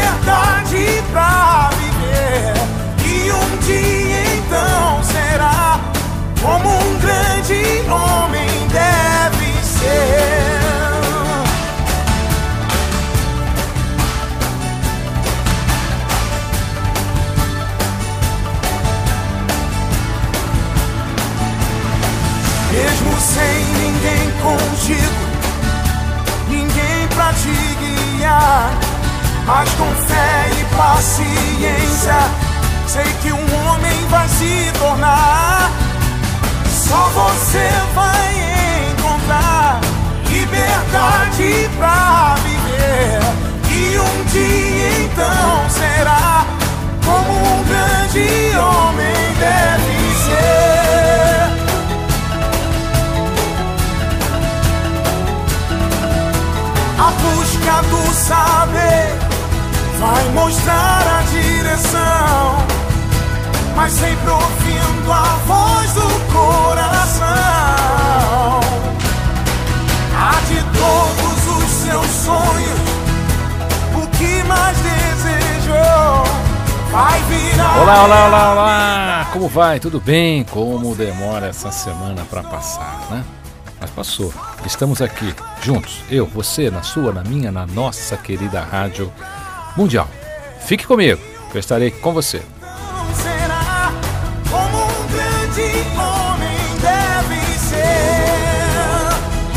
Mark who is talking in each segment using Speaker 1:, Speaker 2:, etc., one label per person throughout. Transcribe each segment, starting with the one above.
Speaker 1: liberdade pra viver. E um dia então será como um grande homem deve ser. Mesmo sem ninguém contigo, Mas com fé e paciência, sei que um homem vai se tornar. Só você vai encontrar liberdade pra viver. E um dia então será como um grande homem deve ser. A busca do saber vai mostrar a direção, mas sempre ouvindo a voz do coração. Há de todos os seus sonhos, o que mais desejou vai virar.
Speaker 2: Olá, olá, olá, olá! Como vai? Tudo bem? Como demora essa semana para passar, né? Mas passou. Estamos aqui, juntos, eu, você, na sua, na minha, na nossa querida Rádio Mundial. Fique comigo, que eu estarei com você.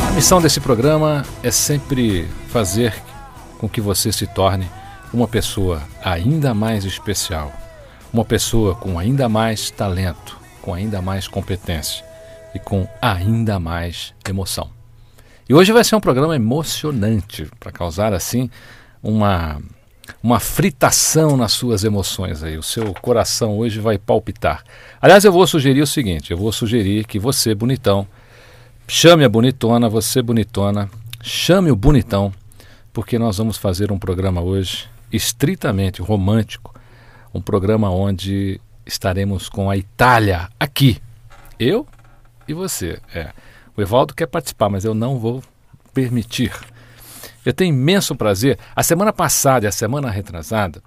Speaker 2: A missão desse programa é sempre fazer com que você se torne uma pessoa ainda mais especial, uma pessoa com ainda mais talento, com ainda mais competência e com ainda mais emoção. E hoje vai ser um programa emocionante para causar assim uma uma fritação nas suas emoções aí. O seu coração hoje vai palpitar. Aliás, eu vou sugerir o seguinte, eu vou sugerir que você, bonitão, chame a bonitona, você bonitona, chame o bonitão, porque nós vamos fazer um programa hoje estritamente romântico, um programa onde estaremos com a Itália aqui. Eu e você. É. O Evaldo quer participar, mas eu não vou permitir. Eu tenho imenso prazer. A semana passada e a semana retrasada,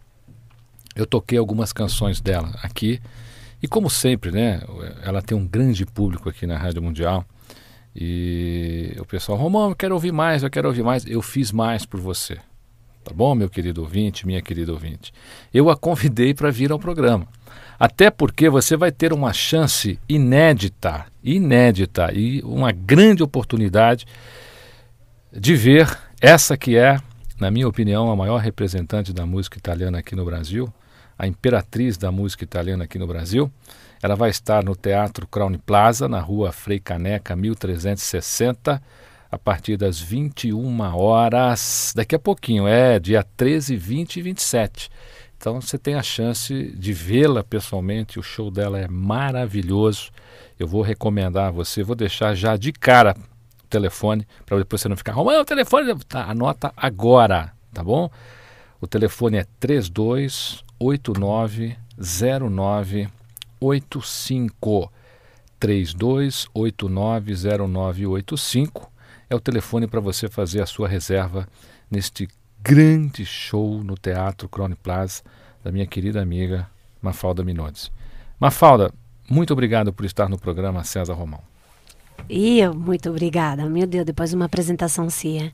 Speaker 2: eu toquei algumas canções dela aqui. E como sempre, né? Ela tem um grande público aqui na Rádio Mundial. E o pessoal, Romão, eu quero ouvir mais, eu quero ouvir mais. Eu fiz mais por você. Tá bom, meu querido ouvinte, minha querida ouvinte? Eu a convidei para vir ao programa. Até porque você vai ter uma chance inédita, inédita e uma grande oportunidade de ver essa que é, na minha opinião, a maior representante da música italiana aqui no Brasil, a imperatriz da música italiana aqui no Brasil. Ela vai estar no Teatro Crown Plaza, na rua Frei Caneca, 1360, a partir das 21 horas, daqui a pouquinho, é dia 13, 20 e 27. Então você tem a chance de vê-la pessoalmente, o show dela é maravilhoso. Eu vou recomendar a você, vou deixar já de cara telefone, para depois você não ficar, Romão, o telefone, tá, anota agora, tá bom? O telefone é 32890985. 32890985 é o telefone para você fazer a sua reserva neste grande show no Teatro Crone Plaza da minha querida amiga Mafalda Minodes. Mafalda, muito obrigado por estar no programa César Romão.
Speaker 3: Io, muito obrigada. Meu Deus, depois de uma apresentação assim,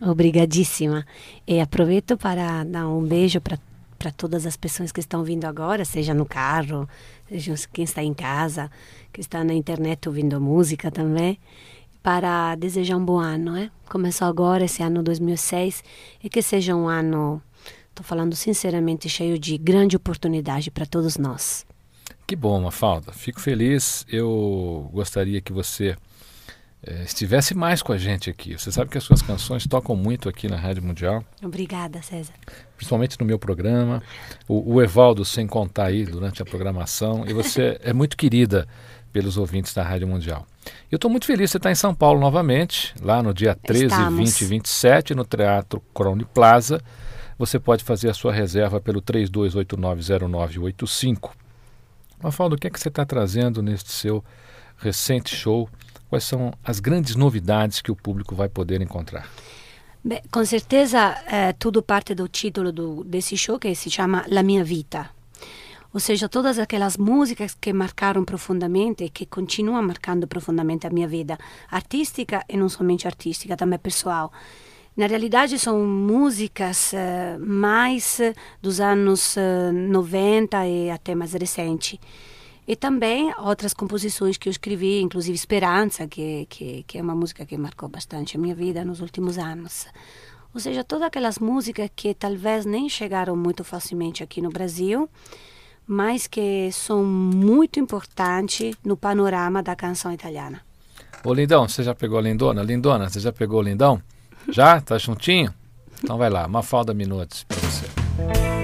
Speaker 3: obrigadíssima. E aproveito para dar um beijo para para todas as pessoas que estão vindo agora, seja no carro, seja quem está em casa, que está na internet ouvindo música também, para desejar um bom ano, né? Começou agora esse ano 2006 e que seja um ano, estou falando sinceramente, cheio de grande oportunidade para todos nós.
Speaker 4: Que bom, Mafalda. Fico feliz. Eu gostaria que você é, estivesse mais com a gente aqui. Você sabe que as suas canções tocam muito aqui na Rádio Mundial.
Speaker 3: Obrigada, César.
Speaker 4: Principalmente no meu programa. O, o Evaldo, sem contar aí durante a programação. E você é muito querida pelos ouvintes da Rádio Mundial. Eu estou muito feliz você estar em São Paulo novamente, lá no dia 13, Estamos. 20 e 27, no Teatro Crone Plaza. Você pode fazer a sua reserva pelo 32890985 Mafalda, o que é que você está trazendo neste seu recente show? Quais são as grandes novidades que o público vai poder encontrar?
Speaker 3: Beh, com certeza é, tudo parte do título do, desse show que se chama La Minha Vita. Ou seja, todas aquelas músicas que marcaram profundamente e que continuam marcando profundamente a minha vida artística e não somente artística, também pessoal. Na realidade, são músicas uh, mais dos anos uh, eh, 90 e até mais recente. E também outras composições que eu escrevi, inclusive Esperança, que, que, que é uma música que marcou bastante a minha vida nos últimos anos. Ou seja, todas aquelas músicas que talvez nem chegaram muito facilmente aqui no Brasil, mas que são muito importantes no panorama da canção italiana.
Speaker 4: Ô Lindão, você já pegou a Lindona? Lindona, você já pegou o Lindão? Já? Tá juntinho? Então vai lá, Mafalda Minutos para você.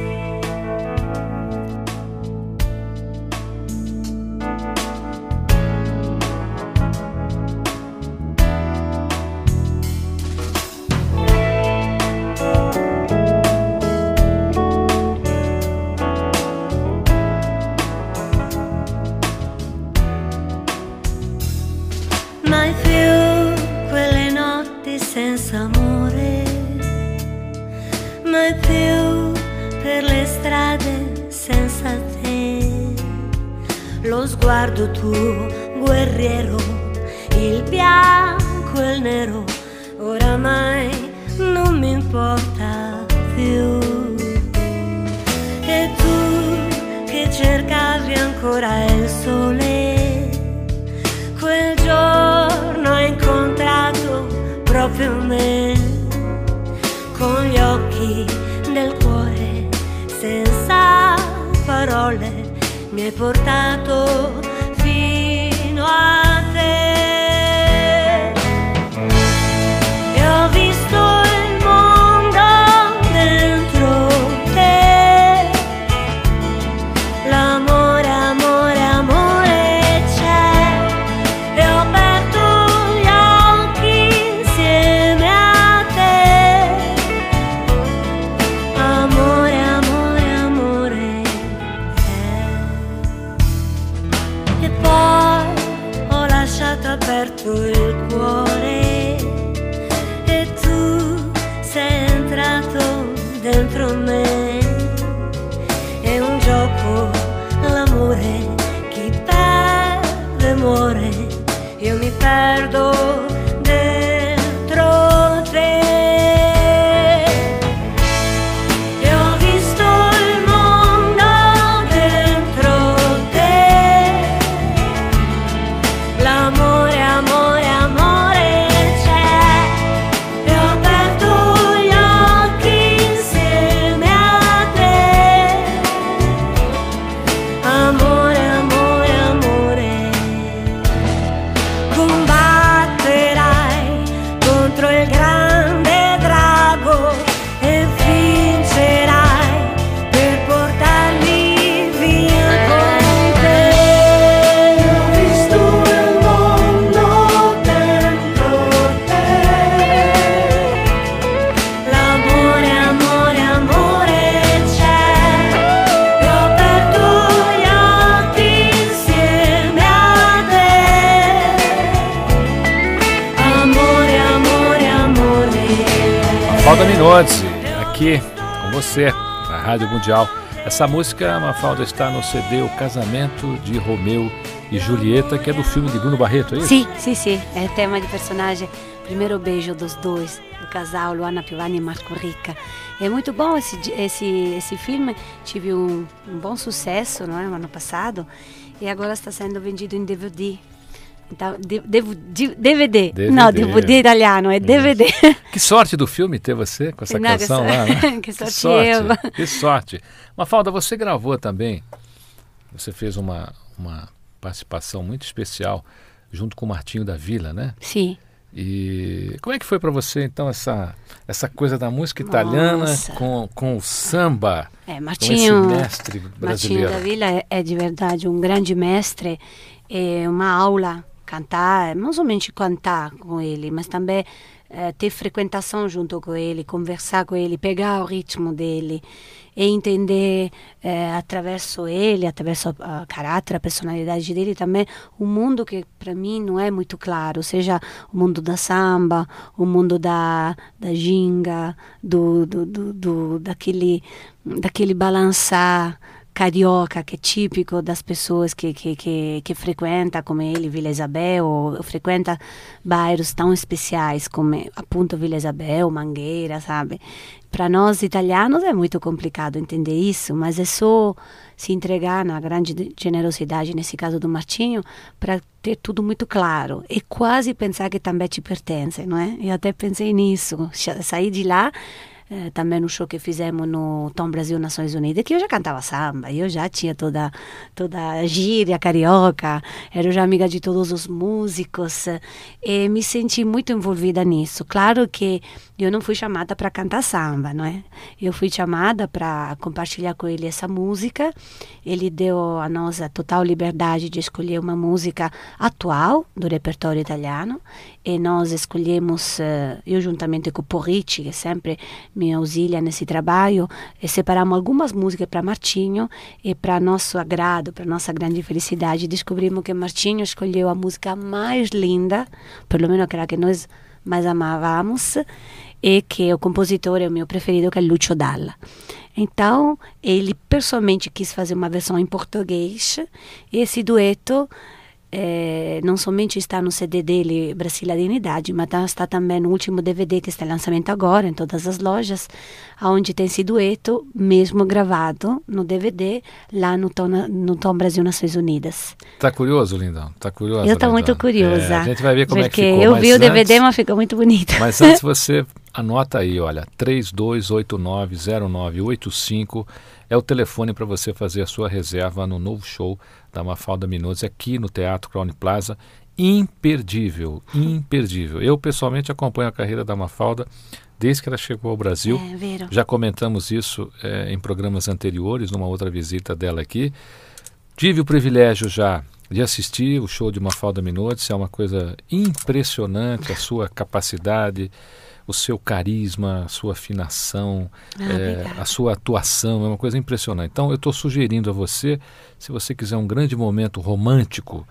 Speaker 4: 图
Speaker 2: Essa música, Mafalda, está no CD O Casamento de Romeu e Julieta, que é do filme de Bruno Barreto, é isso?
Speaker 3: Sim, sim, sim. É tema de personagem. Primeiro beijo dos dois, do casal Luana Piovani e Marco Rica. É muito bom esse, esse, esse filme. Tive um, um bom sucesso não é, no ano passado e agora está sendo vendido em DVD. Então, DVD. DVD. Não, DVD italiano, é DVD.
Speaker 2: Que sorte do filme ter você com essa Não, canção
Speaker 3: que
Speaker 2: lá, né?
Speaker 3: que sorte, que sorte eu.
Speaker 2: Que sorte. Mafalda, você gravou também, você fez uma, uma participação muito especial junto com o Martinho da Vila, né?
Speaker 3: Sim.
Speaker 2: E como é que foi para você então essa essa coisa da música italiana com, com o samba?
Speaker 3: É, Martinho,
Speaker 2: com esse mestre brasileiro.
Speaker 3: Martinho da Vila é, é de verdade um grande mestre, é uma aula cantar, não somente cantar com ele, mas também eh, ter frequentação junto com ele, conversar com ele, pegar o ritmo dele e entender eh, através ele, através do caráter, a personalidade dele também, um mundo que para mim não é muito claro, seja o mundo da samba, o mundo da, da ginga, do, do, do, do daquele, daquele balançar carioca que é típico das pessoas que, que, que, que frequenta como ele Vila Isabel ou frequenta bairros tão especiais como appunto Vila Isabel, Mangueira, sabe? Para nós italianos é muito complicado entender isso, mas é só se entregar na grande generosidade, nesse caso do Martinho, para ter tudo muito claro e quase pensar que também te pertence, não é? Eu até pensei nisso, sair de lá também no show que fizemos no Tom Brasil Nações Unidas, que eu já cantava samba, eu já tinha toda, toda a gíria carioca, era já amiga de todos os músicos, e me senti muito envolvida nisso. Claro que eu não fui chamada para cantar samba, não é? Eu fui chamada para compartilhar com ele essa música, ele deu a nós a total liberdade de escolher uma música atual do repertório italiano, e nós escolhemos, eh, eu juntamente com o Porrici, que sempre me auxilia nesse trabalho, e separamos algumas músicas para Martinho e para nosso agrado, para nossa grande felicidade, descobrimos que Martinho escolheu a música mais linda, pelo menos aquela que nós mais amávamos, e que o compositor é o meu preferido, que é Lucio Dalla. Então, ele pessoalmente quis fazer uma versão em português, e esse dueto é, não somente está no CD dele Brasília Dignidade, mas tá, está também no último DVD que está em lançamento agora em todas as lojas, onde tem esse dueto mesmo gravado no DVD lá no Tom, no Tom Brasil Nações Unidas.
Speaker 2: Tá curioso, Lindão? Tá curioso?
Speaker 3: Eu estou muito curiosa. É,
Speaker 2: a gente vai ver como é que ficou.
Speaker 3: Porque eu vi o DVD, mas ficou muito bonito.
Speaker 2: Mas antes você anota aí, olha, 32890985 é o telefone para você fazer a sua reserva no novo show da Mafalda Minoso aqui no Teatro Crown Plaza. Imperdível, imperdível. Eu pessoalmente acompanho a carreira da Mafalda desde que ela chegou ao Brasil.
Speaker 3: É,
Speaker 2: Já comentamos isso é, em programas anteriores, numa outra visita dela aqui. Tive o privilégio já de assistir o show de Mafalda Minotes, é uma coisa impressionante a sua capacidade o seu carisma, a sua afinação, ah, é, a sua atuação, é uma coisa impressionante. Então eu estou sugerindo a você, se você quiser um grande momento romântico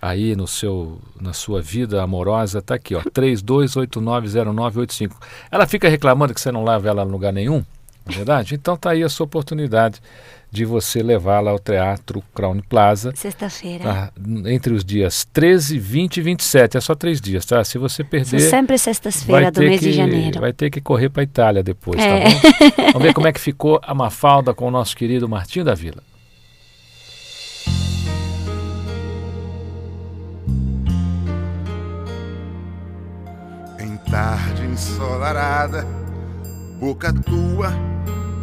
Speaker 2: aí no seu, na sua vida amorosa, tá aqui, ó, 32890985. Ela fica reclamando que você não leva ela a lugar nenhum, é verdade? Então tá aí a sua oportunidade de você levá-la ao Teatro Crown Plaza.
Speaker 3: Sexta-feira.
Speaker 2: Tá? Entre os dias 13, 20 e 27. É só três dias, tá? Se você perder.
Speaker 3: São sempre sextas-feira do mês
Speaker 2: que,
Speaker 3: de janeiro.
Speaker 2: Vai ter que correr para a Itália depois, tá
Speaker 3: é.
Speaker 2: tá bom? Vamos ver como é que ficou a Mafalda com o nosso querido Martinho da Vila.
Speaker 5: Em tarde ensolarada, boca tua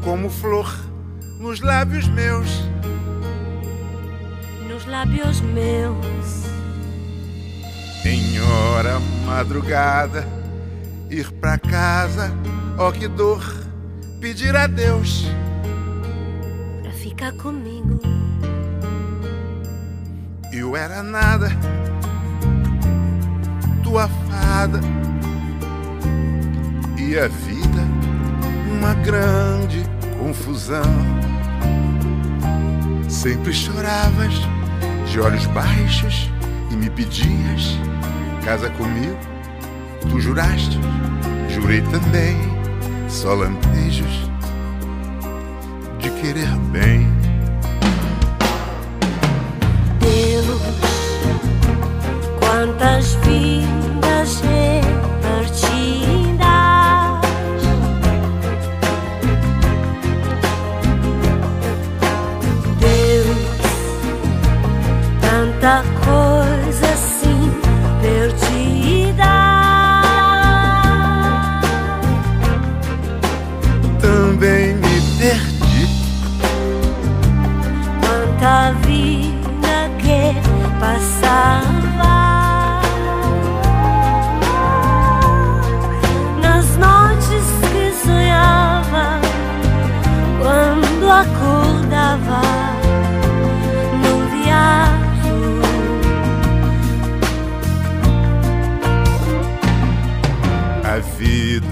Speaker 5: como flor nos lábios meus.
Speaker 4: Nos lábios meus.
Speaker 5: Em hora madrugada, ir pra casa, ó oh, que dor, pedir a Deus
Speaker 4: pra ficar comigo.
Speaker 5: Eu era nada, tua fada, e a vida uma grande confusão. Sempre choravas de olhos baixos e me pedias casa comigo. Tu juraste, jurei também, só lampejos de querer bem. Deus, quantas vidas
Speaker 4: eu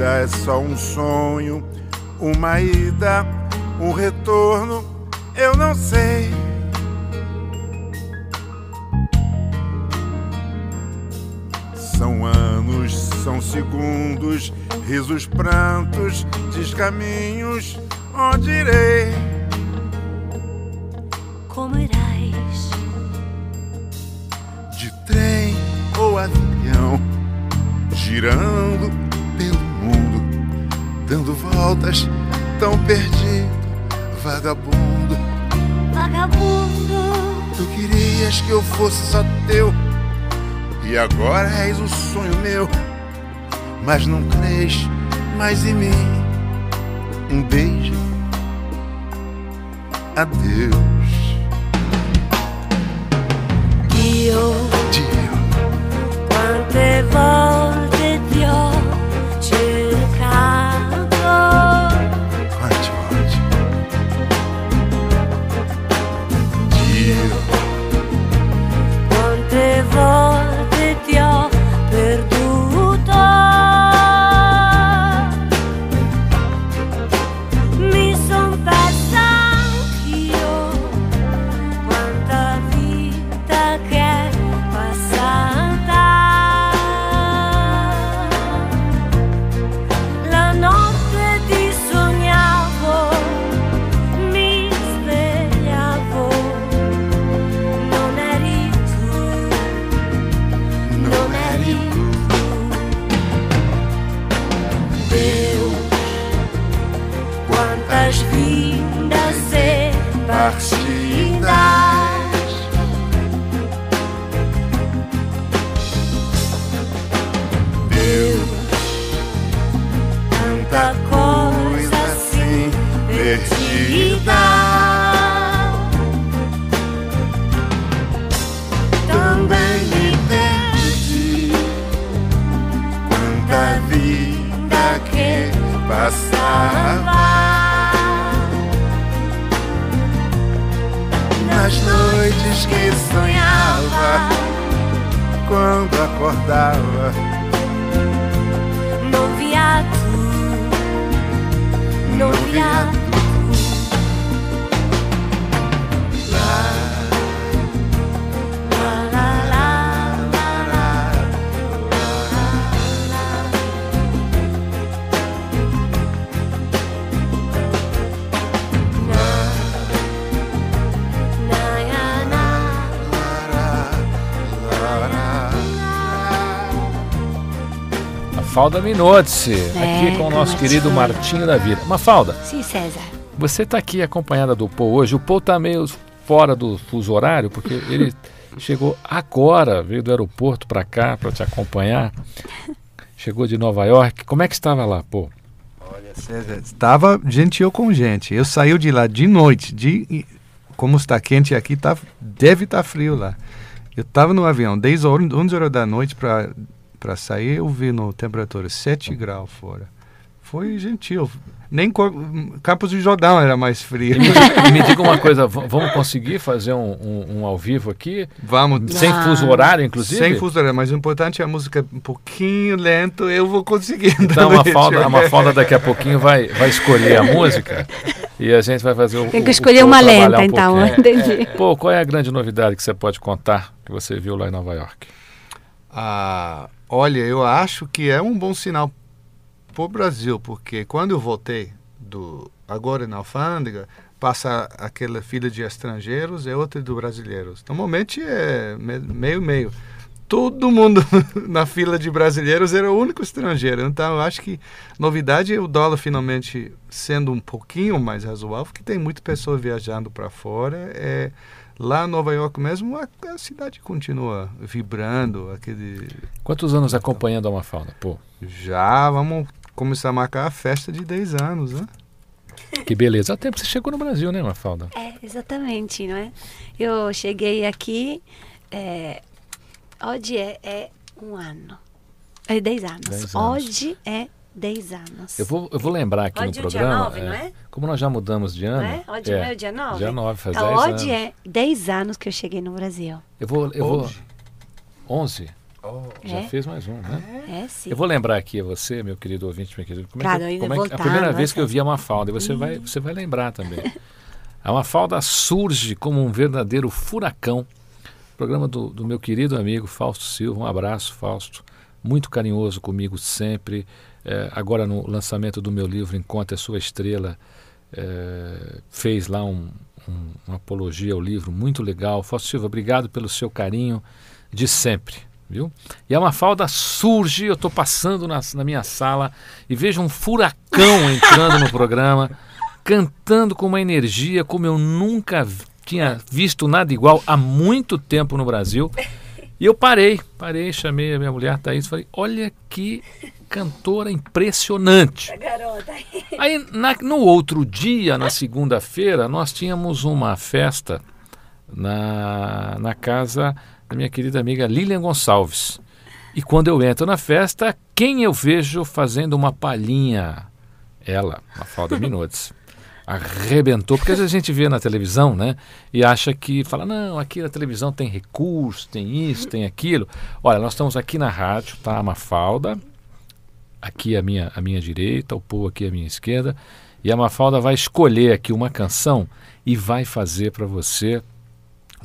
Speaker 4: vida
Speaker 5: é só um sonho, uma ida, um retorno, eu não sei. São anos, são segundos, risos, prantos, descaminhos, onde irei?
Speaker 4: Como irás?
Speaker 5: De trem ou avião, girando voltas, tão perdido, vagabundo.
Speaker 4: Vagabundo,
Speaker 5: Tu querias que eu fosse só teu, e agora és um sonho meu, mas não crês mais em mim. Um beijo, adeus,
Speaker 4: io
Speaker 5: Dio.
Speaker 4: quante volte
Speaker 2: Mafalda Minotzi,
Speaker 3: É,
Speaker 2: aqui com o nosso querido Martinho da Vida. Mafalda,
Speaker 3: Sim, César.
Speaker 2: você está aqui acompanhada do Paul hoje. O Paul está meio fora do fuso horário, porque ele chegou agora, veio do aeroporto para cá para te acompanhar. Chegou de Nova York. Como é que estava lá, Paul?
Speaker 6: Olha, César, estava gentil com gente. Eu saí de lá de noite, de como está quente aqui, tá, deve estar frio lá. Eu estava no avião, 10 horas, 11 horas da noite para para sair, eu vi no temperatura 7 graus fora. Foi gentil. Nem Campos do Jordão era mais frio.
Speaker 2: me, diga- e me diga uma coisa, vamos conseguir fazer um, um- um ao vivo aqui?
Speaker 6: Vamos.
Speaker 2: Sem
Speaker 3: Ah.
Speaker 2: fuso horário, inclusive?
Speaker 6: Sem fuso horário, mas o importante é a música um pouquinho lento, eu vou conseguir.
Speaker 2: Então a Mafalda, a Mafalda daqui a pouquinho vai, vai escolher a música e a gente vai fazer o
Speaker 3: Tem
Speaker 2: o-
Speaker 3: que
Speaker 2: o
Speaker 3: escolher
Speaker 2: Paul
Speaker 3: uma
Speaker 2: trabalhar
Speaker 3: lenta,
Speaker 2: um
Speaker 3: então, entendi.
Speaker 2: Pô, qual é a grande novidade que você pode contar que você viu lá em Nova York?
Speaker 6: Ah, olha, eu acho que é um bom sinal para o Brasil, porque quando eu voltei do agora na alfândega, passa aquela fila de estrangeiros e outra de brasileiros. Normalmente é me- meio meio. Todo mundo na fila de brasileiros era o único estrangeiro. Então, eu acho que novidade é o dólar finalmente sendo um pouquinho mais razoável, porque tem muita pessoa viajando para fora. É, lá em Nova York mesmo, a, a, cidade continua vibrando. Aquele...
Speaker 2: Quantos anos acompanhando a Mafalda? Pô.
Speaker 6: Já, vamos começar a marcar a festa de 10 anos, né?
Speaker 2: Que beleza. Até você chegou no Brasil, né, Mafalda?
Speaker 3: É, exatamente, não é? Eu cheguei aqui... É, Hoje é, é um ano. É 10 anos.
Speaker 2: Dez anos.
Speaker 3: Hoje é 10 anos.
Speaker 2: Eu vou, eu vou lembrar aqui
Speaker 3: Hoje
Speaker 2: no
Speaker 3: é o dia
Speaker 2: programa.
Speaker 3: nove, não é?
Speaker 2: Como nós já mudamos de
Speaker 3: Não
Speaker 2: ano.
Speaker 3: é? Hoje não é o dia 9?
Speaker 2: Dia 9, faz
Speaker 3: então,
Speaker 2: 10
Speaker 3: hoje
Speaker 2: anos.
Speaker 3: é 10 anos que eu cheguei no Brasil.
Speaker 2: Eu vou. Eu vou
Speaker 6: Hoje?
Speaker 2: 11? Já
Speaker 3: É?
Speaker 2: fez mais um, né?
Speaker 3: É, sim.
Speaker 2: Eu vou lembrar aqui a você, meu querido ouvinte, meu querido. Como é
Speaker 3: Claro,
Speaker 2: que,
Speaker 3: ainda
Speaker 2: como é que- a
Speaker 3: voltava,
Speaker 2: primeira vez que eu vi a Mafalda, e você vai, você vai lembrar também. A Mafalda surge como um verdadeiro furacão. Programa do, do meu querido amigo Fausto Silva. Um abraço, Fausto. Muito carinhoso comigo sempre. É, agora no lançamento do meu livro Encontre a Sua Estrela, é, fez lá um, um- uma apologia ao livro muito legal. Fausto Silva, obrigado pelo seu carinho de sempre. Viu? E a Mafalda surge, eu estou passando na, na minha sala e vejo um furacão entrando no programa, cantando com uma energia como eu nunca tinha visto nada igual há muito tempo no Brasil. E eu parei, parei, chamei a minha mulher Thaís e falei: Olha que cantora impressionante. Aí na- no outro dia, na segunda-feira, nós tínhamos uma festa na, na casa da minha querida amiga Lilian Gonçalves. E quando eu entro na festa, quem eu vejo fazendo uma palhinha? Ela, Mafalda Minutos. Arrebentou, porque às vezes a gente vê na televisão, né? E acha que, fala, não, aqui na televisão tem recurso, tem isso, tem aquilo. Olha, nós estamos aqui na rádio, tá? A Mafalda, aqui a minha, a minha direita, o Pô aqui à minha esquerda, e a Mafalda vai escolher aqui uma canção e vai fazer para você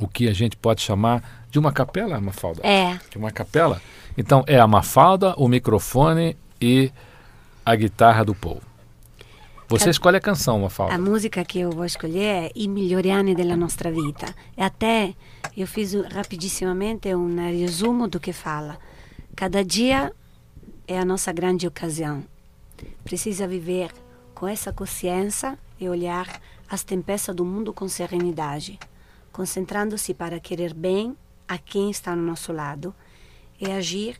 Speaker 2: o que a gente pode chamar de uma capela, Mafalda?
Speaker 3: É,
Speaker 2: De uma capela? Então é a Mafalda, o microfone e a guitarra do Paul. Você escolhe a canção, Mafalda.
Speaker 3: a música que eu vou escolher é I migliori della nostra vita. E até eu fiz rapidissimamente um resumo do que fala. Cada dia é a nossa grande ocasião. Precisa viver com essa consciência e olhar as tempestades do mundo com serenidade, concentrando-se para querer bem a quem está ao nosso lado e agir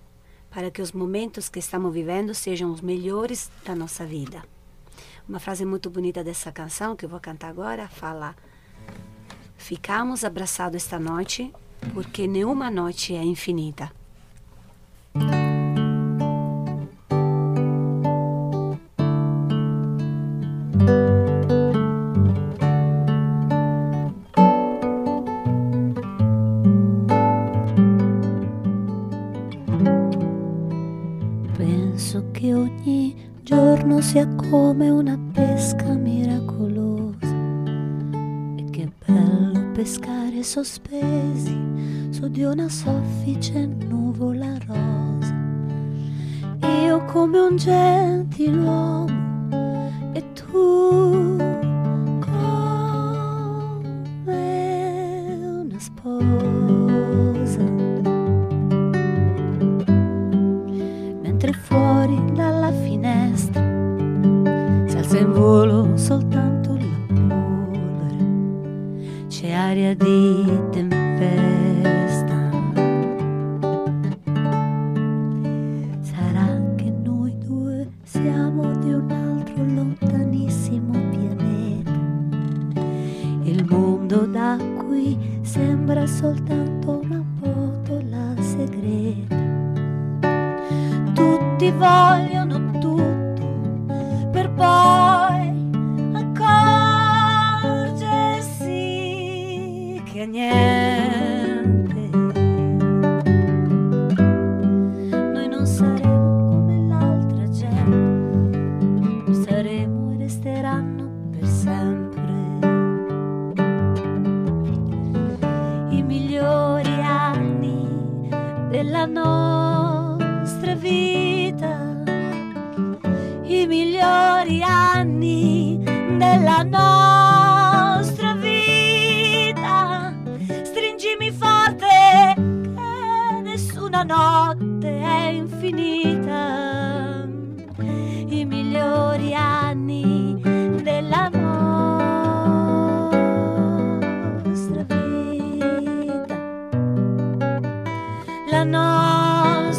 Speaker 3: para que os momentos que estamos vivendo sejam os melhores da nossa vida. Uma frase muito bonita dessa canção que eu vou cantar agora fala: Ficamos abraçados esta noite porque nenhuma noite é infinita.
Speaker 7: Sia come una pesca miracolosa e che bello pescare sospesi su di una soffice nuvola rosa. Io come un gentiluomo e tu alza in volo soltanto la polvere, c'è aria di tempesta. Sarà che noi due siamo di un altro lontanissimo pianeta. Il mondo da qui sembra soltanto una botola segreta tutti vogliono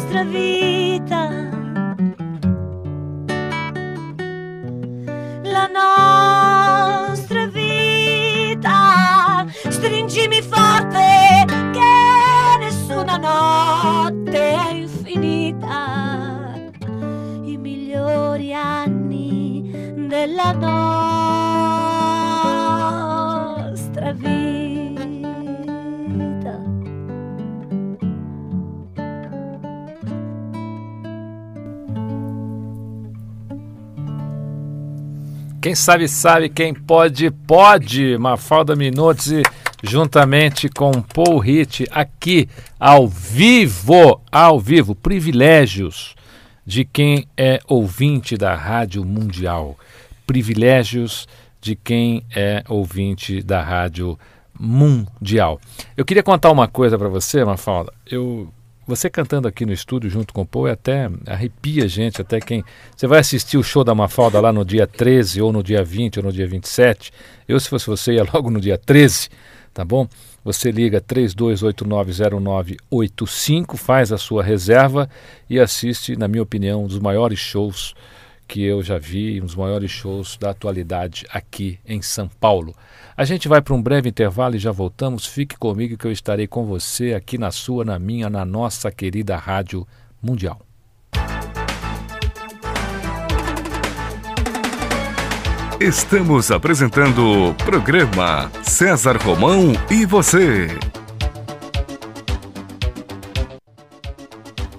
Speaker 7: nostra vita. La nostra vita, stringimi forte che nessuna notte è infinita. I migliori anni della nostra
Speaker 2: Quem sabe, sabe. Quem pode, pode. Mafalda Minozzi, juntamente com Paul Hit, aqui, ao vivo. Ao vivo. Privilégios de quem é ouvinte da Rádio Mundial. Privilégios de quem é ouvinte da Rádio Mundial. Eu queria contar uma coisa para você, Mafalda. Eu você cantando aqui no estúdio junto com o Paul é até arrepia gente, até quem. Você vai assistir o show da Mafalda lá no dia 13, ou no dia 20, ou no dia 27. Eu, se fosse você, ia logo no dia 13, tá bom? Você liga 32890985, faz a sua reserva e assiste, na minha opinião, um dos maiores shows que eu já vi, um dos maiores shows da atualidade aqui em São Paulo. A gente vai para um breve intervalo e já voltamos. Fique comigo que eu estarei com você aqui na sua, na minha, na nossa querida Rádio Mundial.
Speaker 8: Estamos apresentando o programa César Romão e você.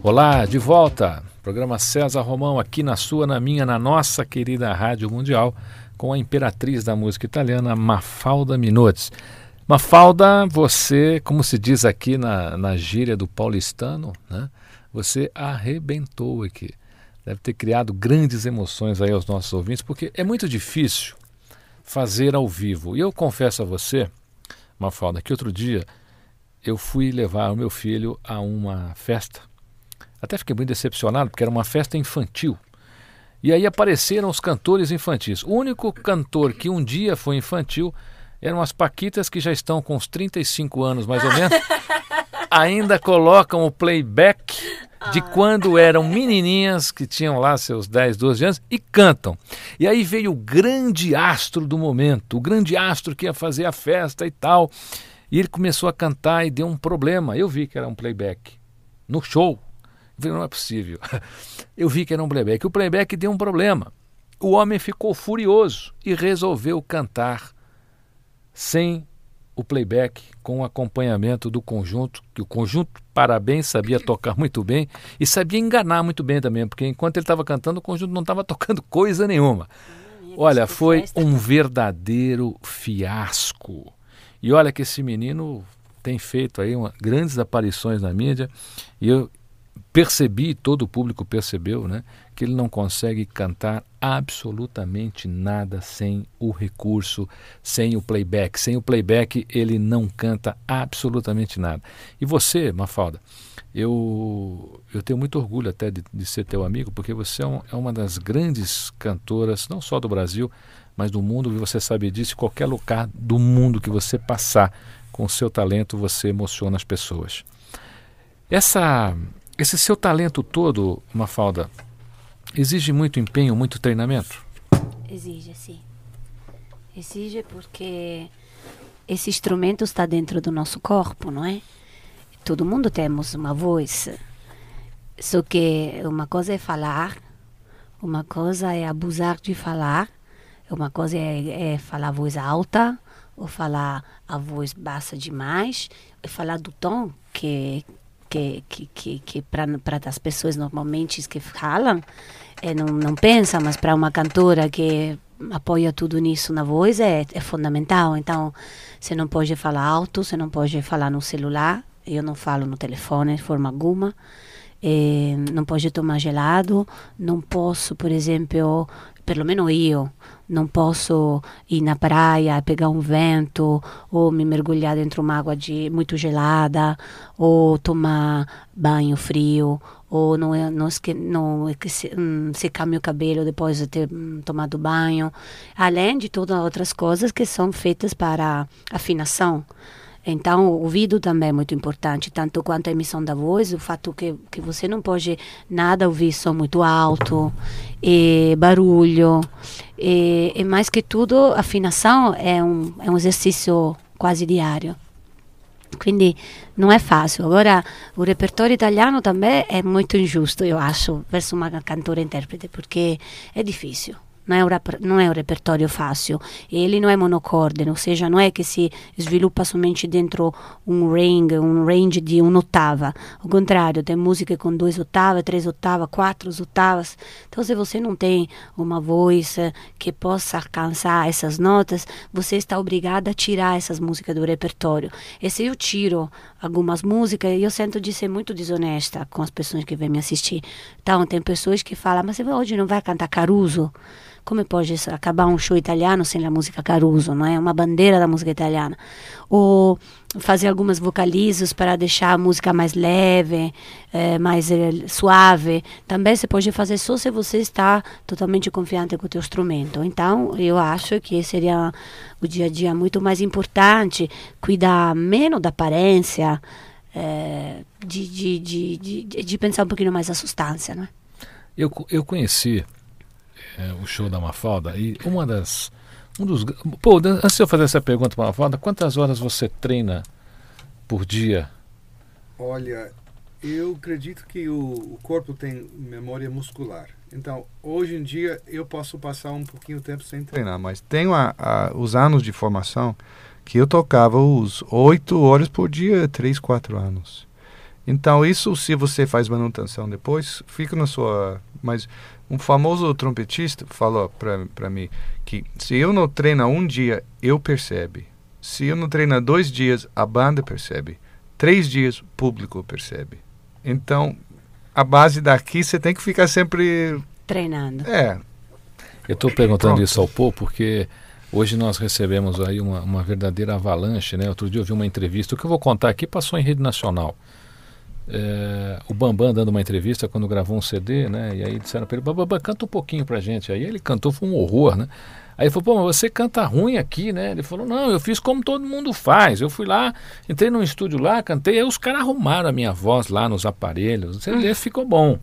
Speaker 2: Olá, de volta. Programa César Romão aqui na sua, na minha, na nossa querida Rádio Mundial, com a imperatriz da música italiana, Mafalda Minozzi. Mafalda, você, como se diz aqui na, na gíria do paulistano, né? você arrebentou aqui. Deve ter criado grandes emoções aí aos nossos ouvintes, porque é muito difícil fazer ao vivo. E eu confesso a você, Mafalda, que outro dia eu fui levar o meu filho a uma festa até fiquei muito decepcionado, porque era uma festa infantil. E aí apareceram os cantores infantis. O único cantor que um dia foi infantil eram as Paquitas, que já estão com uns 35 anos mais ou menos. Ainda colocam o playback de quando eram menininhas, que tinham lá seus 10, 12 anos, e cantam. E aí veio o grande astro do momento, o grande astro que ia fazer a festa e tal. E ele começou a cantar e deu um problema. Eu vi que era um playback. No show, não é possível. Eu vi que era um playback. O playback deu um problema. O homem ficou furioso e resolveu cantar sem o playback, com o acompanhamento do conjunto, que o conjunto, parabéns, sabia tocar muito bem e sabia enganar muito bem também, porque enquanto ele estava cantando, o conjunto não estava tocando coisa nenhuma. Olha, foi um verdadeiro fiasco. E olha que esse menino tem feito aí uma, grandes aparições na mídia e eu percebi, todo o público percebeu, né, que ele não consegue cantar absolutamente nada sem o recurso, sem o playback. Sem o playback ele não canta absolutamente nada. E você, Mafalda, eu, eu tenho muito orgulho até de, de ser teu amigo, porque você é, um, é, uma das grandes cantoras, não só do Brasil, mas do mundo, e você sabe disso, qualquer lugar do mundo que você passar, com o seu talento você emociona as pessoas. Essa esse seu talento todo, Mafalda, exige muito empenho, muito treinamento?
Speaker 3: Exige, sim. Exige porque esse instrumento está dentro do nosso corpo, não é? Todo mundo temos uma voz. Só que uma coisa é falar, uma coisa é abusar de falar, uma coisa é, é falar voz alta, ou falar a voz baixa demais, e falar do tom que, que, que, que, que para as pessoas normalmente que falam, é, não, não pensam, mas para uma cantora que apoia tudo nisso na voz é, é fundamental. Então, você não pode falar alto, você não pode falar no celular, eu não falo no telefone de forma alguma. É, não pode tomar gelado, não posso, por exemplo, perlomeno io, non posso ir na praia, pegar um vento, ou me mergulhar dentro de uma água de, muito gelada, ou tomar banho frio, ou não, não, esque, não hum, secar meu cabelo depois de ter hum, tomado banho. Além de todas as outras coisas que são feitas para afinação. Então, o ouvido também é muito importante, tanto quanto a emissão da voz, o fato que, que você não pode nada ouvir som muito alto, e barulho, e, e mais que tudo, afinação é um, é um exercício quase diário. Quindi não é fácil. Agora, o repertório italiano também é muito injusto, eu acho, verso uma cantora intérprete, porque é difícil. Não é, um, não é um repertório fácil. Ele não é monocorde, ou seja, não é que se sviluppa somente dentro um range, um range de uma ottava. Ao contrário, tem música com duas ottavas, três ottavas, quatro ottavas. Então, se você não tem uma voz que possa alcançar essas notas, você está obrigada a tirar essas músicas do repertório. E se eu tiro algumas músicas, eu sinto de ser muito desonesta com as pessoas que vêm me assistir. Então, tem pessoas que falam, mas você hoje não vai cantar Caruso? Como pode acabar um show italiano sem a música Caruso, não é? Uma bandeira da música italiana. Ou fazer algumas vocalizos para deixar a música mais leve, eh, mais eh, suave. Também você pode fazer só se você está totalmente confiante com o teu instrumento. Então, eu acho que seria o dia a dia muito mais importante, cuidar menos da aparência, eh, de, de, de, de, pensar um pouquinho mais a substância, não é?
Speaker 2: Eu, eu conheci é, o show da Mafalda e uma das. Um dos, pô, antes de eu fazer essa pergunta para Mafalda, quantas horas você treina por dia?
Speaker 6: Olha, eu acredito que o, o corpo tem memória muscular. Então, hoje em dia, eu posso passar um pouquinho de tempo sem treinar, mas tenho a, a- os anos de formação que eu tocava os oito horas por dia, três, quatro anos. Então, isso, se você faz manutenção depois, fica na sua... Mas um famoso trompetista falou para mim que se eu não treino um dia, eu percebe. Se eu não treino dois dias, a banda percebe. Três dias, o público percebe. Então, a base daqui, você tem que ficar sempre...
Speaker 3: Treinando.
Speaker 6: É,
Speaker 2: Eu estou perguntando
Speaker 6: Pronto.
Speaker 2: isso ao Pô porque hoje nós recebemos aí uma, uma verdadeira avalanche, né? Outro dia eu vi uma entrevista, o que eu vou contar aqui passou em rede nacional. É, o Bambam dando uma entrevista quando gravou um CD, né? E aí disseram para ele, Bambam, canta um pouquinho pra gente. Aí ele cantou, foi um horror, né? Aí ele falou, pô, mas você canta ruim aqui, né? Ele falou, não, eu fiz como todo mundo faz. Eu fui lá, entrei num estúdio lá, cantei, aí os caras arrumaram a minha voz lá nos aparelhos. O CD ficou bom.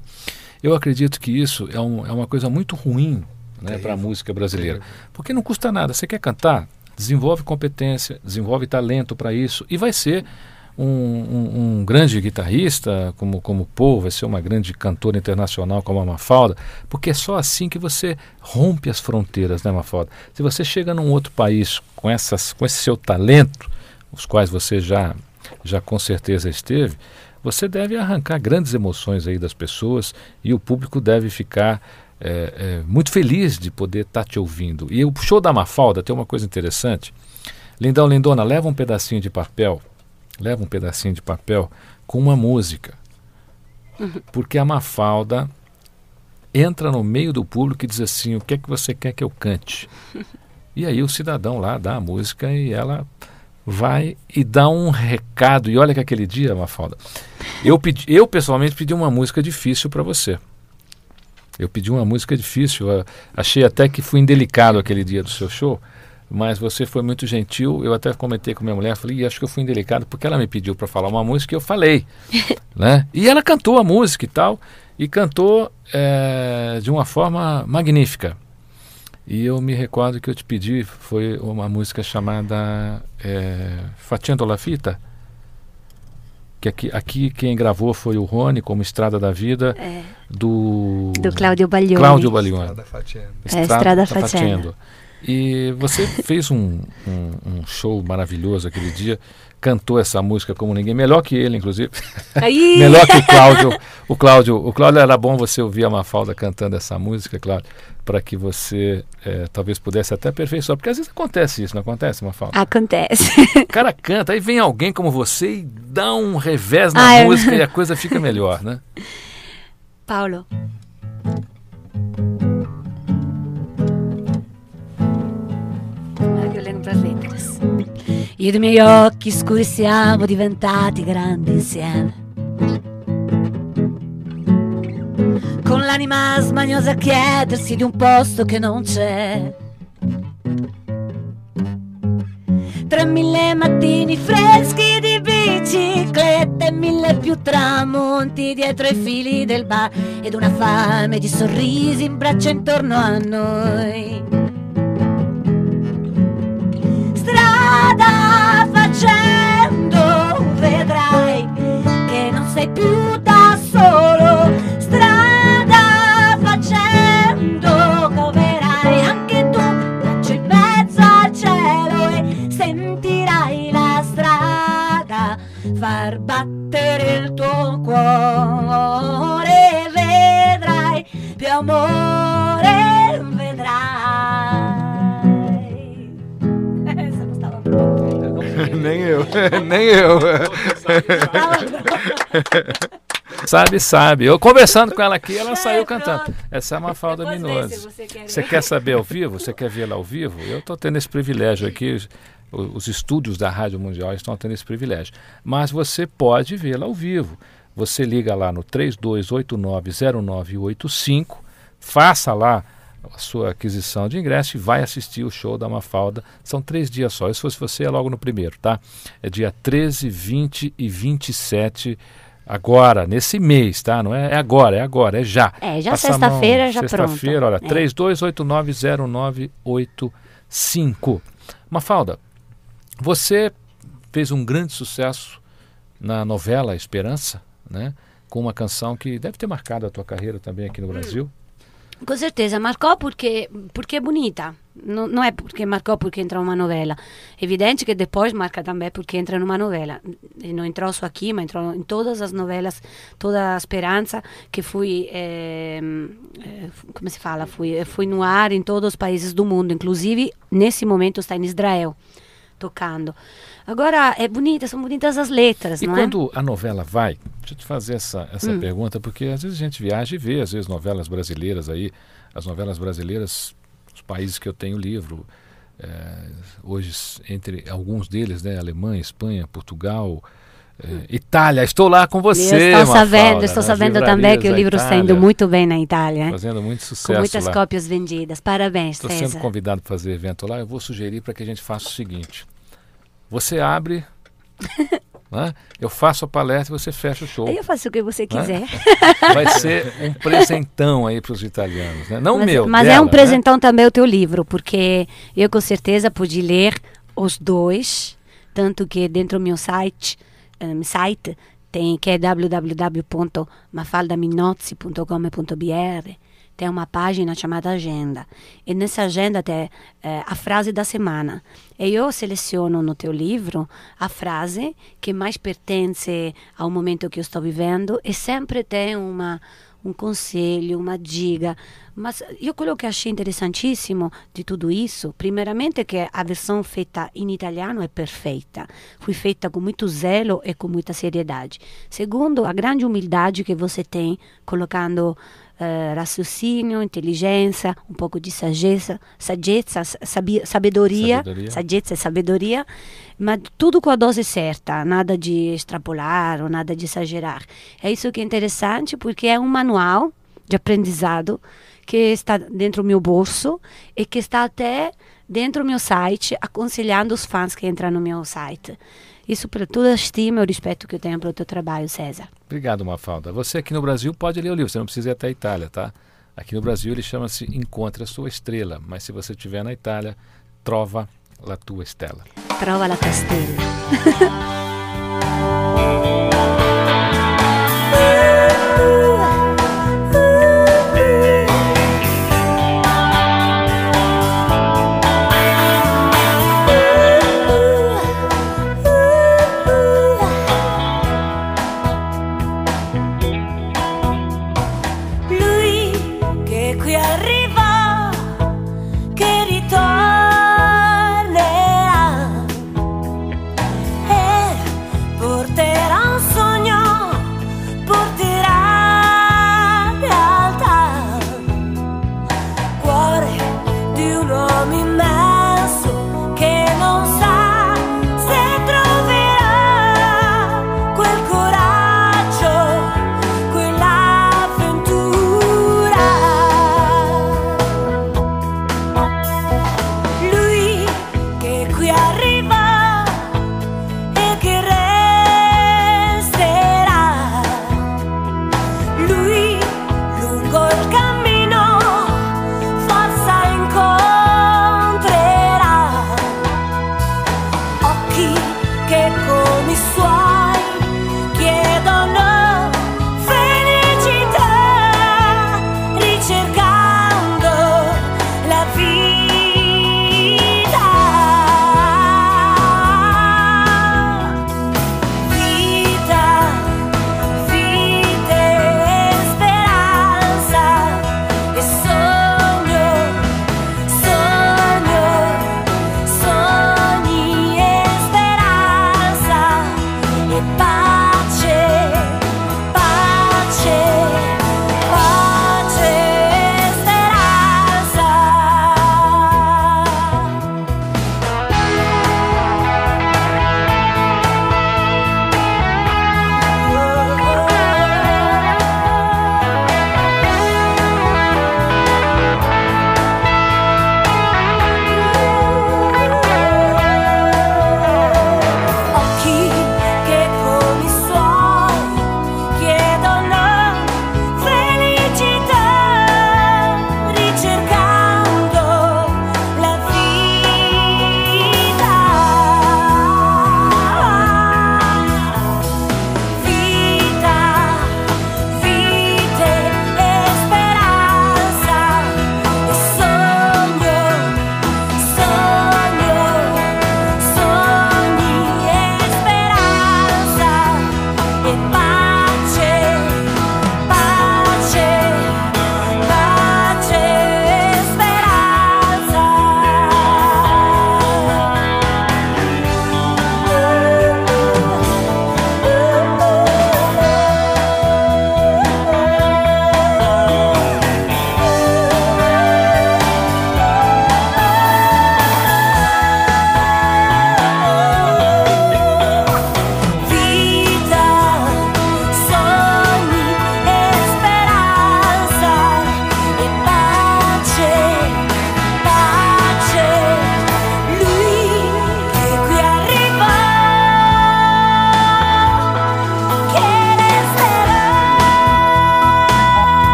Speaker 2: Eu acredito que isso é, um- é uma coisa muito ruim né, para a música brasileira. Porque não custa nada. Você quer cantar? Desenvolve competência, desenvolve talento para isso e vai ser um, um- um grande guitarrista como, como Paul, vai ser uma grande cantora internacional como a Mafalda, porque é só assim que você rompe as fronteiras, né, Mafalda? Se você chega num outro país com, essas, com esse seu talento, os quais você já, já com certeza esteve, você deve arrancar grandes emoções aí das pessoas e o público deve ficar é, é, muito feliz de poder estar te ouvindo. E o show da Mafalda tem uma coisa interessante. Lindão, lindona, leva um pedacinho de papel, leva um pedacinho de papel com uma música. Porque a Mafalda entra no meio do público e diz assim: o que é que você quer que eu cante? E aí o cidadão lá dá a música e ela vai e dá um recado. E olha que aquele dia, Mafalda, eu, pedi, eu pessoalmente pedi uma música difícil para você. Eu pedi uma música difícil, achei até que fui indelicado aquele dia do seu show, mas você foi muito gentil. Eu até comentei com minha mulher, falei, "Ih, acho que eu fui indelicado porque ela me pediu para falar uma música e eu falei, né? E ela cantou a música e tal, e cantou eh, de uma forma magnífica. E eu me recordo que eu te pedi foi uma música chamada é, Facendo la Fita. Que aqui, aqui quem gravou foi o Rony, como Estrada da Vida,
Speaker 3: É,
Speaker 2: do,
Speaker 3: do Cláudio Baglioni.
Speaker 2: Cláudio Baglioni.
Speaker 6: Estrada Facendo.
Speaker 3: É, Estrada
Speaker 2: tá
Speaker 3: Facendo.
Speaker 2: E você fez um, um, um show maravilhoso aquele dia, cantou essa música como ninguém, melhor que ele, inclusive. Melhor que o Cláudio. O Cláudio, o Cláudio era bom você ouvir a Mafalda cantando essa música, Cláudio, para que você eh, talvez pudesse até aperfeiçoar. Porque às vezes acontece isso, não acontece, Mafalda?
Speaker 3: acontece.
Speaker 2: O cara canta, aí vem alguém como você e dá um revés na
Speaker 3: Ah, é.
Speaker 2: música e a coisa fica melhor, né?
Speaker 3: Paulo.
Speaker 7: Ed i miei occhi scuri siamo diventati grandi insieme. Con l'anima smaniosa a chiedersi di un posto che non c'è. Tre mille mattini freschi di biciclette, mille più tramonti dietro i fili del bar ed una fame di sorrisi in braccio intorno a noi. Strada
Speaker 6: nem eu.
Speaker 2: Sabe, sabe. Eu conversando com ela aqui, ela
Speaker 7: É,
Speaker 2: saiu
Speaker 7: pronto.
Speaker 2: cantando. Essa é uma falda
Speaker 7: Depois vê
Speaker 2: minosa.
Speaker 7: se você quer
Speaker 2: Você
Speaker 7: ver.
Speaker 2: quer saber ao vivo? Você quer vê-la ao vivo? Eu estou tendo esse privilégio aqui. os- Os estúdios da Rádio Mundial estão tendo esse privilégio. Mas você pode vê-la ao vivo. Você liga lá no 32890985, faça lá a sua aquisição de ingresso e vai assistir o show da Mafalda. São três dias só. E se fosse você, é logo no primeiro, tá? É dia 13, 20 e 27 agora, nesse mês, tá? Não é, é agora, é agora, é já.
Speaker 3: É, já sexta-feira, já
Speaker 2: Sexta-feira,
Speaker 3: pronto.
Speaker 2: olha,
Speaker 3: É.
Speaker 2: 32890985. Mafalda, você fez um grande sucesso na novela Esperança, né? Com uma canção que deve ter marcado a tua carreira também aqui no Brasil.
Speaker 3: Com certeza, marcou porque, porque é bonita. Não, não é porque marcou porque entra numa novela. É evidente que depois marca também porque entra numa novela. E não entrou só aqui, mas entrou em todas as novelas, toda a Esperança, que fui, eh, eh, como se fala, fui, fui no ar em todos os países do mundo. Inclusive, nesse momento está em Israel, tocando. Agora, é bonita, são bonitas as letras,
Speaker 2: E
Speaker 3: não
Speaker 2: quando a novela vai, deixa eu te fazer essa, essa
Speaker 3: Hum.
Speaker 2: pergunta, porque às vezes a gente viaja e vê, às vezes, novelas brasileiras aí, as novelas brasileiras, os países que eu tenho livro, eh, hoje, entre alguns deles, né, Alemanha, Espanha, Portugal, eh, Itália, estou lá com você,
Speaker 3: eu estou
Speaker 2: Mafalda,
Speaker 3: sabendo, estou
Speaker 2: nas
Speaker 3: sabendo também que o livro está indo muito bem na Itália. hein?
Speaker 2: Fazendo muito
Speaker 3: Com
Speaker 2: sucesso
Speaker 3: muitas
Speaker 2: lá.
Speaker 3: cópias vendidas. Parabéns,
Speaker 2: Estou sendo convidado para fazer evento lá. Eu vou sugerir para que a gente faça o seguinte: você abre, né? eu faço a palestra e você fecha o show.
Speaker 3: Eu faço o que você quiser.
Speaker 2: Vai ser um presentão aí para os italianos, né? Não
Speaker 3: mas
Speaker 2: meu.
Speaker 3: mas
Speaker 2: dela,
Speaker 3: é um
Speaker 2: né?
Speaker 3: presentão também o teu livro, porque eu com certeza pude ler os dois, tanto que dentro do meu site, um, site tem que é www.mafaldaminozzi.com.br tem uma página chamada Agenda. E nessa agenda tem eh, a frase da semana. E eu seleciono no teu livro a frase que mais pertence ao momento que eu estou vivendo e sempre tem uma um conselho, uma dica. Mas io quello che achei interessantissimo di tutto isso, primeiramente che a versão feita in italiano è perfeita. Foi feita com muito zelo e com muita seriedade. Segundo, a grande humildade que você tem colocando eh, raciocínio, inteligência, um pouco de sageza, saggezza, sabi- sabedoria,
Speaker 2: Sabedoria.
Speaker 3: e sabedoria, mas tudo com a dose certa, nada de extrapolar ou nada de exagerar. É isso que é interessante, porque é um manual de aprendizado que está dentro do meu bolso e que está até dentro do meu site, aconselhando os fãs que entram no meu site. Isso para toda a estima e o respeito que eu tenho pelo teu trabalho, César.
Speaker 2: Obrigado, Mafalda. Você aqui no Brasil pode ler o livro, você não precisa ir até a Itália, tá? Aqui no Brasil ele chama-se Encontre a Sua Estrela, mas se você estiver na Itália, Trova la tua stella.
Speaker 3: Trova la tua stella.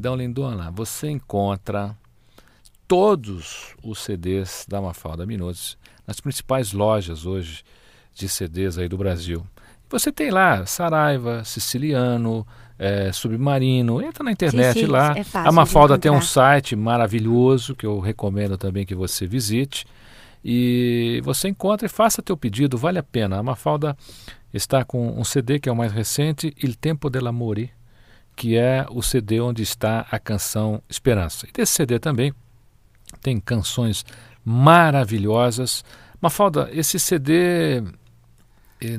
Speaker 2: lindão, lindona, você encontra todos os CDs da Mafalda Minutos nas principais lojas hoje de CDs aí do Brasil. Você tem lá Saraiva, Siciliano, eh, Submarino, entra na internet
Speaker 3: sim,
Speaker 2: lá.
Speaker 3: é
Speaker 2: A Mafalda tem um site maravilhoso que eu recomendo também que você visite. E você encontra e faça teu pedido, vale a pena. A Mafalda está com um CD que é o mais recente, Il Tempo dell'Amore, que é o CD onde está a canção Esperança. E desse CD também tem canções maravilhosas. Mafalda, esse CD eh,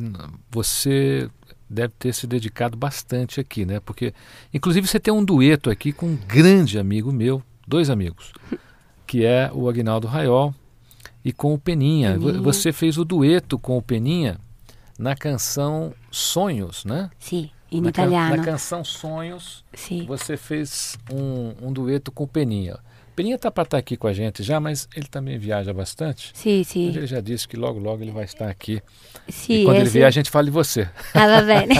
Speaker 2: você deve ter se dedicado bastante aqui, né? Porque, inclusive, você tem um dueto aqui com um grande amigo meu, dois amigos, que é o Agnaldo Raiol e com o Peninha.
Speaker 3: Peninha.
Speaker 2: Você fez o dueto com o Peninha na canção Sonhos, né?
Speaker 3: Sì,
Speaker 2: na, can-
Speaker 3: italiano.
Speaker 2: na canção Sonhos,
Speaker 3: Sì.
Speaker 2: você fez um, um dueto com o Peninha. Peninha tá para estar aqui com a gente já, mas ele também viaja bastante. Mas
Speaker 3: sì.
Speaker 2: ele já disse que logo, logo ele vai estar aqui.
Speaker 3: Sì,
Speaker 2: e quando ele vier, a gente fala de você.
Speaker 3: Ah, va bene.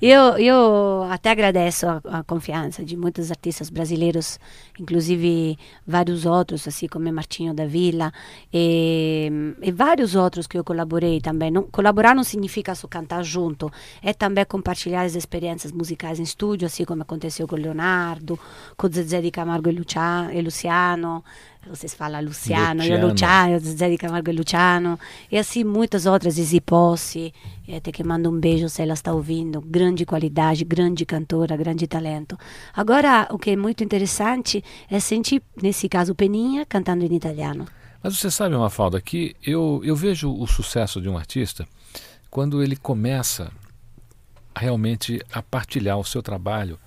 Speaker 3: io, io a te agradeço a, a confiança de muitos artistas brasileiros, inclusive vários outros, assim como Martinho da Villa e, e vários outros que eu colaborei também. Não, colaborar não significa só cantar junto, é também compartilhar as experiências musicais em estúdio, assim como aconteceu com o Leonardo, com o Zezé de Camargo e, Lucia, e Luciano. Vocês falam Luciano, eu
Speaker 2: Luciano.
Speaker 3: Luciano, o Zezé de Camargo e Luciano. E assim muitas outras, Izzy Posse, e até que manda um beijo se ela está ouvindo. Grande qualidade, grande cantora, grande talento. Agora, o que é muito interessante é sentir, nesse caso, Peninha cantando em italiano.
Speaker 2: Mas você sabe, Mafalda, que eu, eu vejo o sucesso de um artista quando ele começa realmente a partilhar o seu trabalho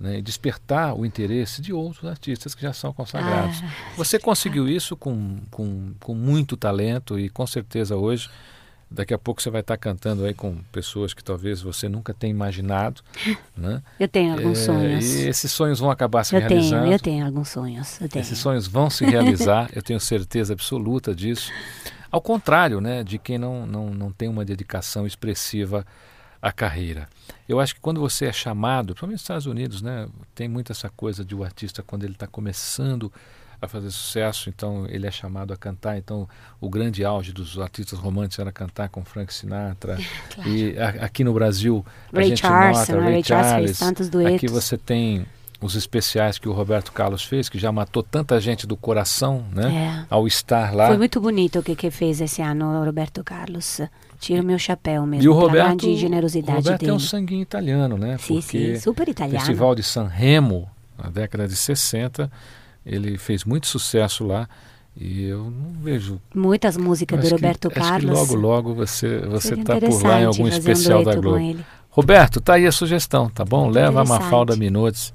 Speaker 2: né, e despertar o interesse de outros artistas que já são consagrados.
Speaker 3: Ah,
Speaker 2: Você conseguiu isso com, com, com muito talento e com certeza hoje, daqui a pouco você vai estar cantando aí com pessoas que talvez você nunca tenha imaginado. Né?
Speaker 3: Eu tenho alguns
Speaker 2: É,
Speaker 3: sonhos.
Speaker 2: E esses sonhos vão acabar se
Speaker 3: Eu
Speaker 2: realizando.
Speaker 3: tenho, eu tenho alguns sonhos. Tenho.
Speaker 2: Esses sonhos vão se realizar, eu tenho certeza absoluta disso. Ao contrário, né, de quem não, não, não tem uma dedicação expressiva a carreira. Eu acho que quando você é chamado, principalmente nos Estados Unidos, né, tem muito essa coisa de o artista quando ele está começando a fazer sucesso, então ele é chamado a cantar. Então, o grande auge dos artistas românticos era cantar com Frank Sinatra. Claro. E a, aqui no Brasil,
Speaker 3: Ray
Speaker 2: a gente
Speaker 3: Charles,
Speaker 2: nota
Speaker 3: né?
Speaker 2: Ray,
Speaker 3: Ray Charles
Speaker 2: Charles.
Speaker 3: fez tantos duetos.
Speaker 2: Aqui você tem os especiais que o Roberto Carlos fez, que já matou tanta gente do coração, né?
Speaker 3: É.
Speaker 2: Ao estar lá.
Speaker 3: Foi muito bonito o que, que fez esse ano o Roberto Carlos. Tiro meu chapéu mesmo,
Speaker 2: E o Roberto,
Speaker 3: grande generosidade
Speaker 2: o Roberto
Speaker 3: dele.
Speaker 2: é um sanguinho italiano, né?
Speaker 3: Sim,
Speaker 2: Porque
Speaker 3: sim, super italiano.
Speaker 2: Festival de San Remo, na década de 60, ele fez muito sucesso lá. E eu não vejo.
Speaker 3: Muitas músicas do Roberto
Speaker 2: que, acho que
Speaker 3: Carlos.
Speaker 2: logo, logo você você está por lá em algum
Speaker 3: fazer um
Speaker 2: especial da Globo. Roberto, tá aí a sugestão, tá bom? Leva a. Mafalda Minutos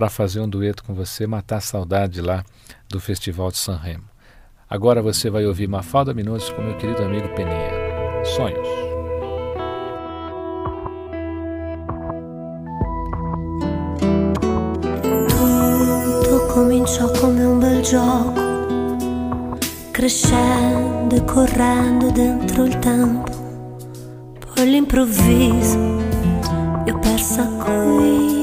Speaker 2: para fazer um dueto com você, matar a saudade lá do Festival de San Remo. Agora você vai ouvir Mafalda Minutos com meu querido amigo Peninha. Sonhos.
Speaker 4: Cominciò come un bel gioco, crescendo e correndo dentro il tempo. Poi all'improvviso io persa qui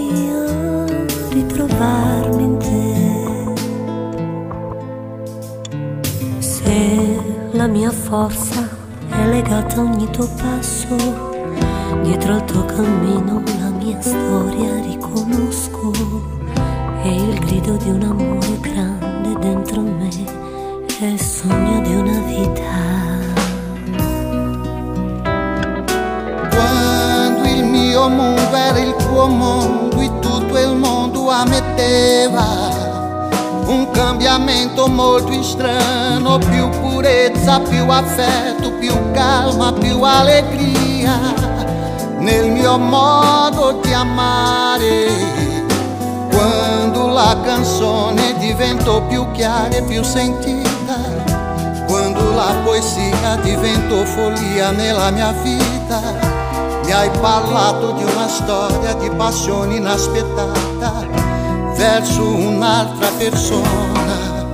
Speaker 4: ritrovarmi in te. Se la mia forza è legata a ogni tuo passo, dietro al tuo cammino la mia storia riconosco e il grido di un amore grande dentro me è il sogno di una vita.
Speaker 7: Quando il mio mondo era il tuo mondo mondo ammetteva un cambiamento molto strano, più purezza, più affetto, più calma, più allegria nel mio modo di amare. Quando la canzone diventò più chiara e più sentita, quando la poesia diventò follia nella mia vita, mi hai parlato di una storia di passione inaspettata verso un'altra persona.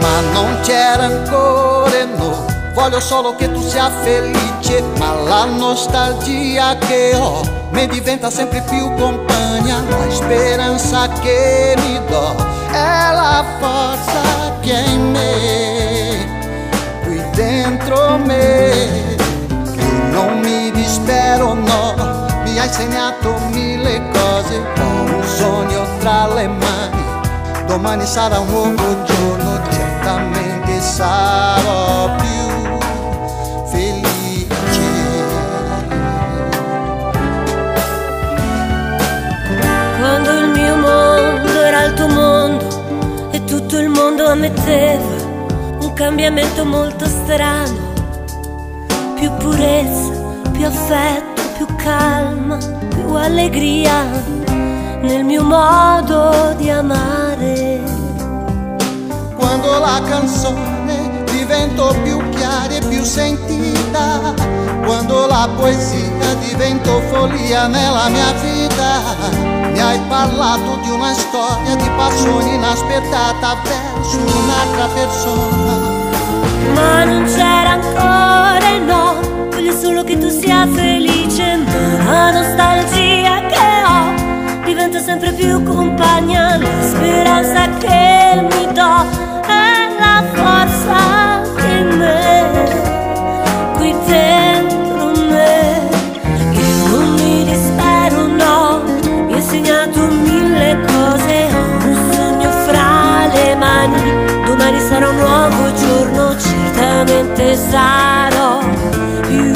Speaker 7: Ma non c'era ancora no, voglio solo che tu sia felice, ma la nostalgia che ho mi diventa sempre più compagna, la speranza che mi do è la forza che è in me, qui dentro me. Non mi dispero, no, mi hai insegnato mille cose, ho un sogno tra le mani, domani sarà un nuovo giorno, certamente sarò più felice.
Speaker 4: Quando il mio mondo era il tuo mondo e tutto il mondo ammetteva un cambiamento molto strano, più purezza, più affetto, più calma, più allegria nel mio modo di amare.
Speaker 7: Quando la canzone diventò più chiara e più sentita, quando la poesia diventò follia nella mia vita, mi hai parlato di una storia di passione inaspettata verso un'altra persona.
Speaker 4: Ma non c'era ancora no, voglio solo che tu sia felice, ma la nostalgia che diventa sempre più compagna, la speranza che mi do è la forza in me, qui dentro me, io non mi dispero, no, mi hai insegnato mille cose, ho un sogno fra le mani, domani sarà un nuovo giorno, certamente sarò più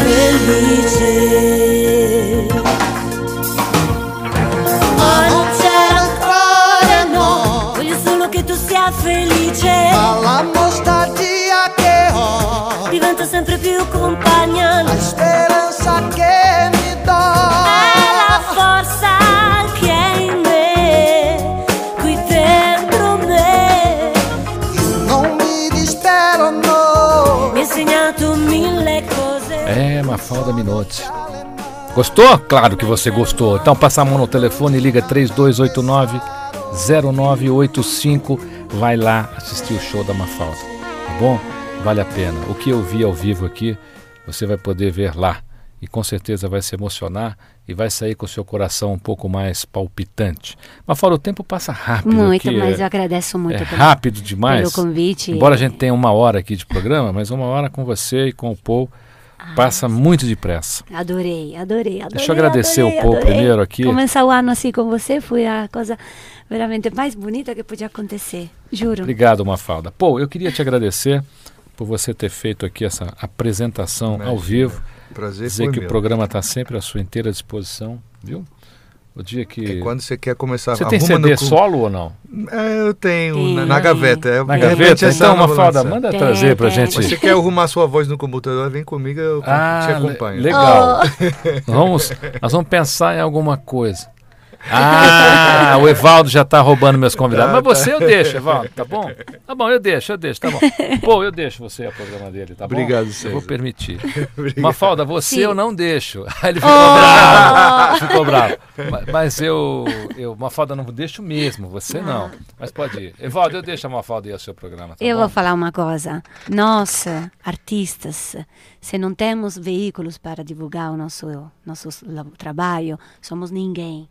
Speaker 4: felice. Felice,
Speaker 7: Ma la nostalgia che ho,
Speaker 4: diventa sempre più compagna,
Speaker 7: la speranza che mi do.
Speaker 4: è la forza che è in me, qui dentro me.
Speaker 7: Non mi dispero, no.
Speaker 4: Mi ha insegnato mille cose.
Speaker 2: É, Mafalda Minotti. Gostou? Claro que você gostou. Então passa a mão no telefone e liga 3289 0985. Vai lá assistir o show da Mafalda. Tá bom? Vale a pena. O que eu vi ao vivo aqui você vai poder ver lá. E com certeza vai se emocionar e vai sair com o seu coração um pouco mais palpitante. Mas fora o tempo passa rápido.
Speaker 3: Muito, mas
Speaker 2: é,
Speaker 3: eu agradeço muito
Speaker 2: é
Speaker 3: pelo-
Speaker 2: rápido demais.
Speaker 3: pelo convite.
Speaker 2: Embora a gente tenha uma hora aqui de programa, mas uma hora com você e com o Paul passa muito depressa.
Speaker 3: Adorei, adorei, adorei.
Speaker 2: Deixa eu agradecer
Speaker 3: adorei,
Speaker 2: o Paul
Speaker 3: adorei.
Speaker 2: primeiro aqui.
Speaker 3: Começar o ano assim com você foi a coisa veramente mais bonita que podia acontecer. Juro.
Speaker 2: Obrigado, Mafalda. Pô, eu queria te agradecer por você ter feito aqui essa apresentação ao
Speaker 6: Imagina.
Speaker 2: vivo.
Speaker 6: Prazer
Speaker 2: Dizer
Speaker 6: foi
Speaker 2: que o
Speaker 6: meu.
Speaker 2: programa está sempre à sua inteira disposição, viu? O dia que.
Speaker 6: É quando você quer começar
Speaker 2: Você tem CD
Speaker 6: no
Speaker 2: solo ou não?
Speaker 6: É, eu tenho na, na
Speaker 3: Tem.
Speaker 6: gaveta. é,
Speaker 2: Na gaveta?
Speaker 6: essa
Speaker 2: Então, Mafalda,
Speaker 6: lançar.
Speaker 2: manda
Speaker 3: Tem,
Speaker 2: trazer pra
Speaker 3: tem.
Speaker 2: gente.
Speaker 6: Se você quer arrumar sua voz no computador, vem comigo, eu te
Speaker 2: Ah, le-
Speaker 6: acompanho.
Speaker 2: legal. Nós, vamos, nós vamos pensar em alguma coisa. Ah, o Evaldo já tá roubando meus convidados. Mas você eu deixo, Evaldo, tá bom? Tá bom, eu deixo, eu deixo, tá bom. Pô, eu deixo você a programa dele, tá bom?
Speaker 6: Obrigado,
Speaker 2: Eu
Speaker 6: César.
Speaker 2: vou permitir. Mafalda, você
Speaker 3: Sim.
Speaker 2: eu não deixo. Aí ele ficou bravo. Ficou bravo. Ma- Mas eu, eu, Mafalda, não deixo mesmo, você não. Mas pode ir. Evaldo, eu deixo a Mafalda ir ao seu programa, tá
Speaker 3: Eu
Speaker 2: bom?
Speaker 3: vou falar uma coisa. Nós, artistas, se não temos veículos para divulgar o nosso, nosso trabalho, somos ninguém.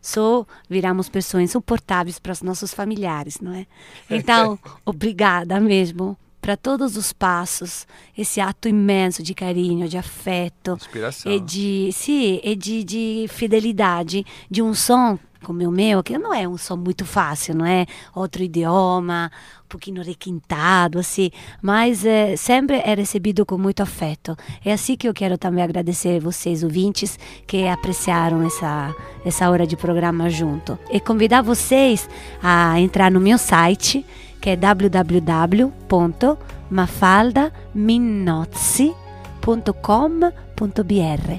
Speaker 3: Só viramos pessoas insuportáveis para os nossos familiares, não é? Então, obrigada mesmo para todos os passos, esse ato imenso de carinho, de afeto,
Speaker 6: Inspiração.
Speaker 3: e de, sim, e de, de fidelidade de um som como o meu, que não é um som muito fácil, não é? Outro idioma, um pouquinho requintado, assim, mas eh, sempre é recebido com muito afeto. É assim que eu quero também agradecer vocês, ouvintes, que apreciaram essa, essa hora de programa junto. E convidar vocês a entrar no meu site, que é www.mafaldaminozzi.com.br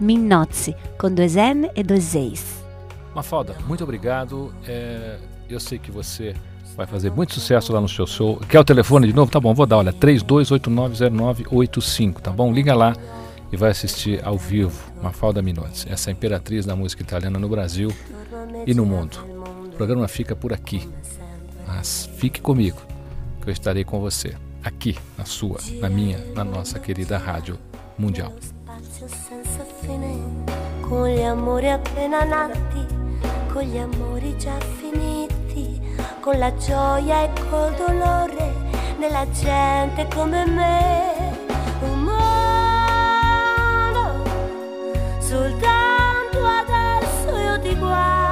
Speaker 3: Minozzi, com dois N e dois Z's.
Speaker 2: Mafalda, muito obrigado. É, eu sei que você vai fazer muito sucesso lá no seu show. Quer o telefone de novo? Tá bom, vou dar, olha, 32890985, tá bom? Liga lá e vai assistir ao vivo Mafalda Minozzi, essa imperatriz da música italiana no Brasil e no mundo. O programa fica por aqui, mas fique comigo, que eu estarei com você, aqui, na sua, na minha, na nossa querida Rádio Mundial.
Speaker 4: Con gli amori già finiti, con la gioia e col dolore della gente come me. Un mondo, soltanto adesso io ti guardo,